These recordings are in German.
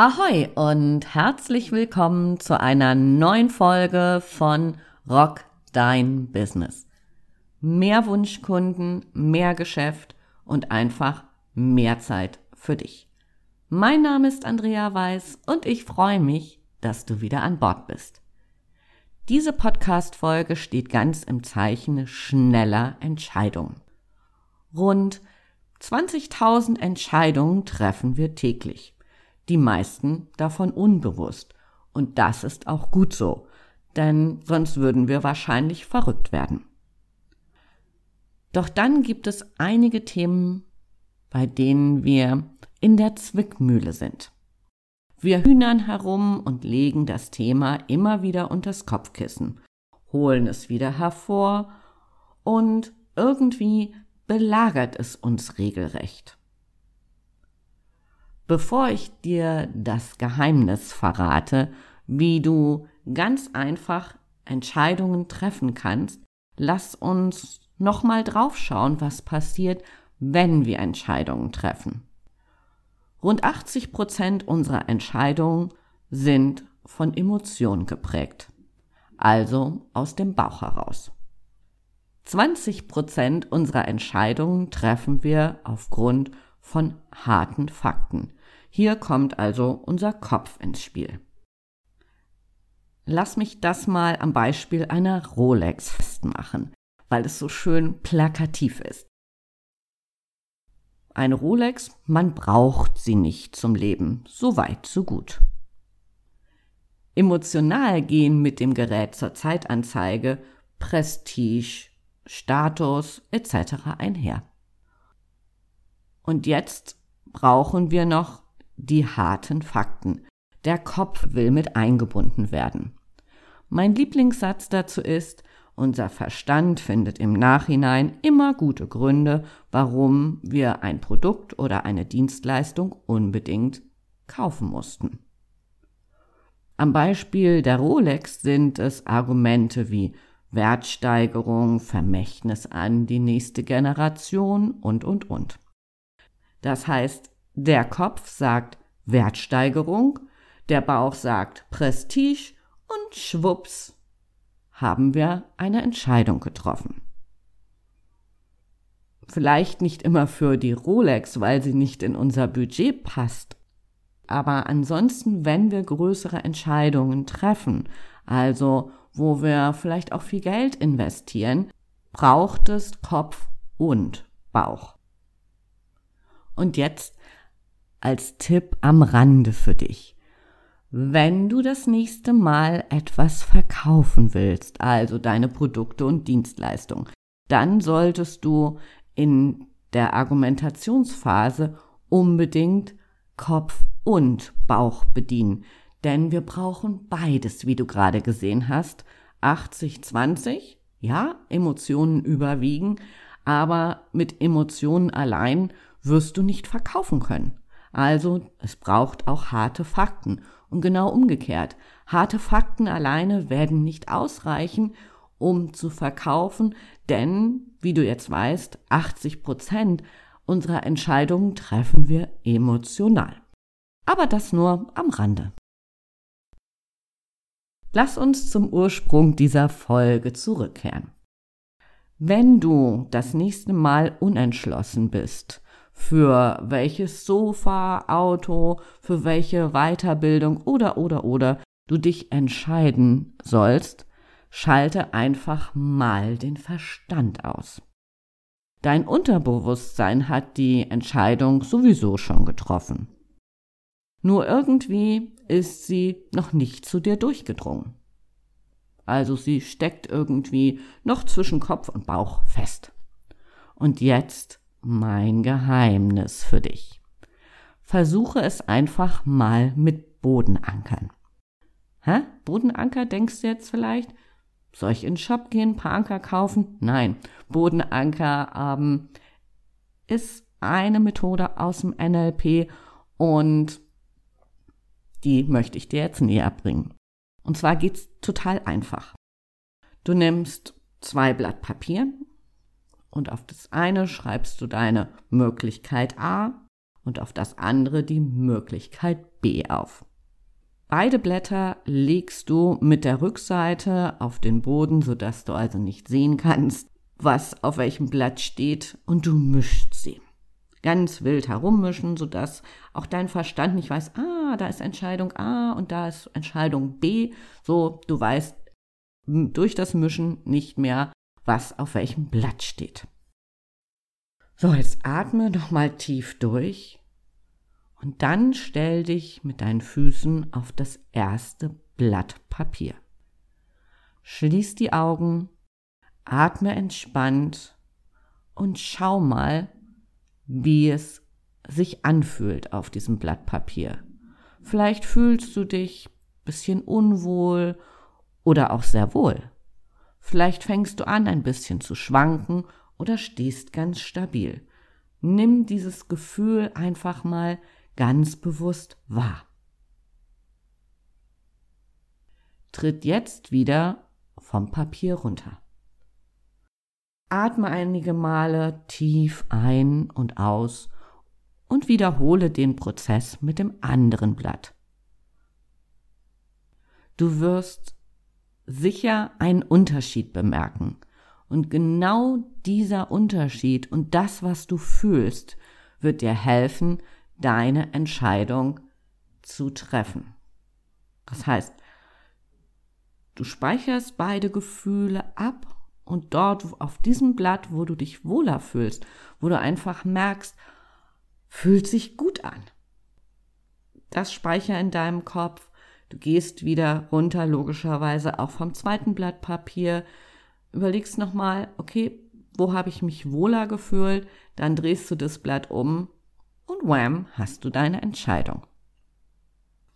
Ahoi und herzlich willkommen zu einer neuen Folge von Rock Dein Business. Mehr Wunschkunden, mehr Geschäft und einfach mehr Zeit für dich. Mein Name ist Andrea Weiß und ich freue mich, dass du wieder an Bord bist. Diese Podcast-Folge steht ganz im Zeichen schneller Entscheidungen. Rund 20.000 Entscheidungen treffen wir täglich die meisten davon unbewusst. Und das ist auch gut so, denn sonst würden wir wahrscheinlich verrückt werden. Doch dann gibt es einige Themen, bei denen wir in der Zwickmühle sind. Wir hühnern herum und legen das Thema immer wieder unters Kopfkissen, holen es wieder hervor und irgendwie belagert es uns regelrecht. Bevor ich dir das Geheimnis verrate, wie du ganz einfach Entscheidungen treffen kannst, lass uns nochmal draufschauen, was passiert, wenn wir Entscheidungen treffen. Rund 80 Prozent unserer Entscheidungen sind von Emotionen geprägt, also aus dem Bauch heraus. 20 Prozent unserer Entscheidungen treffen wir aufgrund von harten Fakten, hier kommt also unser Kopf ins Spiel. Lass mich das mal am Beispiel einer Rolex festmachen, weil es so schön plakativ ist. Eine Rolex, man braucht sie nicht zum Leben, so weit, so gut. Emotional gehen mit dem Gerät zur Zeitanzeige Prestige, Status etc. einher. Und jetzt brauchen wir noch die harten Fakten. Der Kopf will mit eingebunden werden. Mein Lieblingssatz dazu ist, unser Verstand findet im Nachhinein immer gute Gründe, warum wir ein Produkt oder eine Dienstleistung unbedingt kaufen mussten. Am Beispiel der Rolex sind es Argumente wie Wertsteigerung, Vermächtnis an die nächste Generation und, und, und. Das heißt, der Kopf sagt Wertsteigerung, der Bauch sagt Prestige und schwupps haben wir eine Entscheidung getroffen. Vielleicht nicht immer für die Rolex, weil sie nicht in unser Budget passt. Aber ansonsten, wenn wir größere Entscheidungen treffen, also wo wir vielleicht auch viel Geld investieren, braucht es Kopf und Bauch. Und jetzt als Tipp am Rande für dich. Wenn du das nächste Mal etwas verkaufen willst, also deine Produkte und Dienstleistungen, dann solltest du in der Argumentationsphase unbedingt Kopf und Bauch bedienen. Denn wir brauchen beides, wie du gerade gesehen hast. 80-20, ja, Emotionen überwiegen, aber mit Emotionen allein wirst du nicht verkaufen können. Also es braucht auch harte Fakten. Und genau umgekehrt. Harte Fakten alleine werden nicht ausreichen, um zu verkaufen, denn, wie du jetzt weißt, 80 Prozent unserer Entscheidungen treffen wir emotional. Aber das nur am Rande. Lass uns zum Ursprung dieser Folge zurückkehren. Wenn du das nächste Mal unentschlossen bist, für welches Sofa, Auto, für welche Weiterbildung oder oder oder du dich entscheiden sollst, schalte einfach mal den Verstand aus. Dein Unterbewusstsein hat die Entscheidung sowieso schon getroffen. Nur irgendwie ist sie noch nicht zu dir durchgedrungen. Also sie steckt irgendwie noch zwischen Kopf und Bauch fest. Und jetzt mein Geheimnis für dich. Versuche es einfach mal mit Bodenankern. Hä? Bodenanker denkst du jetzt vielleicht? Soll ich in den Shop gehen, ein paar Anker kaufen? Nein, Bodenanker ähm, ist eine Methode aus dem NLP und die möchte ich dir jetzt näher bringen. Und zwar geht's total einfach. Du nimmst zwei Blatt Papier und auf das eine schreibst du deine Möglichkeit A und auf das andere die Möglichkeit B auf. Beide Blätter legst du mit der Rückseite auf den Boden, sodass du also nicht sehen kannst, was auf welchem Blatt steht, und du mischst sie. Ganz wild herummischen, sodass auch dein Verstand nicht weiß, ah, da ist Entscheidung A und da ist Entscheidung B. So, du weißt durch das Mischen nicht mehr, was auf welchem Blatt steht. So, jetzt atme noch mal tief durch und dann stell dich mit deinen Füßen auf das erste Blatt Papier. Schließ die Augen, atme entspannt und schau mal, wie es sich anfühlt auf diesem Blatt Papier. Vielleicht fühlst du dich bisschen unwohl oder auch sehr wohl. Vielleicht fängst du an, ein bisschen zu schwanken oder stehst ganz stabil. Nimm dieses Gefühl einfach mal ganz bewusst wahr. Tritt jetzt wieder vom Papier runter. Atme einige Male tief ein und aus und wiederhole den Prozess mit dem anderen Blatt. Du wirst sicher einen Unterschied bemerken. Und genau dieser Unterschied und das, was du fühlst, wird dir helfen, deine Entscheidung zu treffen. Das heißt, du speicherst beide Gefühle ab und dort auf diesem Blatt, wo du dich wohler fühlst, wo du einfach merkst, fühlt sich gut an. Das speicher in deinem Kopf. Du gehst wieder runter, logischerweise auch vom zweiten Blatt Papier. Überlegst nochmal, okay, wo habe ich mich wohler gefühlt? Dann drehst du das Blatt um und wham, hast du deine Entscheidung.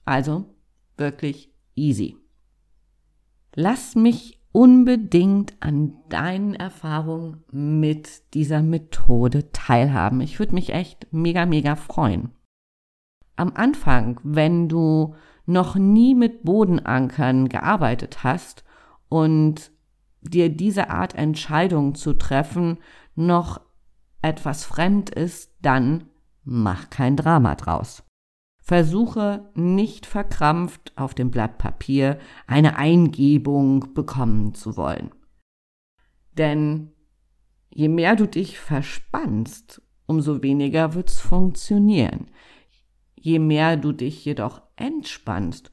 Also wirklich easy. Lass mich unbedingt an deinen Erfahrungen mit dieser Methode teilhaben. Ich würde mich echt mega, mega freuen. Am Anfang, wenn du noch nie mit Bodenankern gearbeitet hast und dir diese Art Entscheidung zu treffen noch etwas fremd ist, dann mach kein Drama draus. Versuche nicht verkrampft auf dem Blatt Papier eine Eingebung bekommen zu wollen. Denn je mehr du dich verspannst, umso weniger wird's funktionieren. Je mehr du dich jedoch entspannst,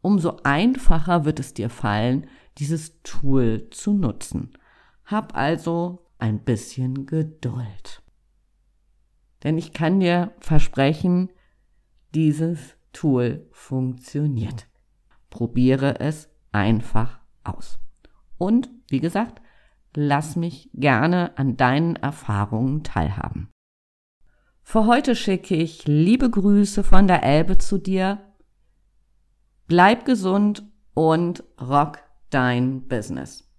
umso einfacher wird es dir fallen, dieses Tool zu nutzen. Hab also ein bisschen Geduld. Denn ich kann dir versprechen, dieses Tool funktioniert. Probiere es einfach aus. Und wie gesagt, lass mich gerne an deinen Erfahrungen teilhaben. Für heute schicke ich liebe Grüße von der Elbe zu dir. Bleib gesund und rock dein Business.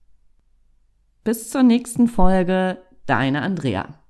Bis zur nächsten Folge, deine Andrea.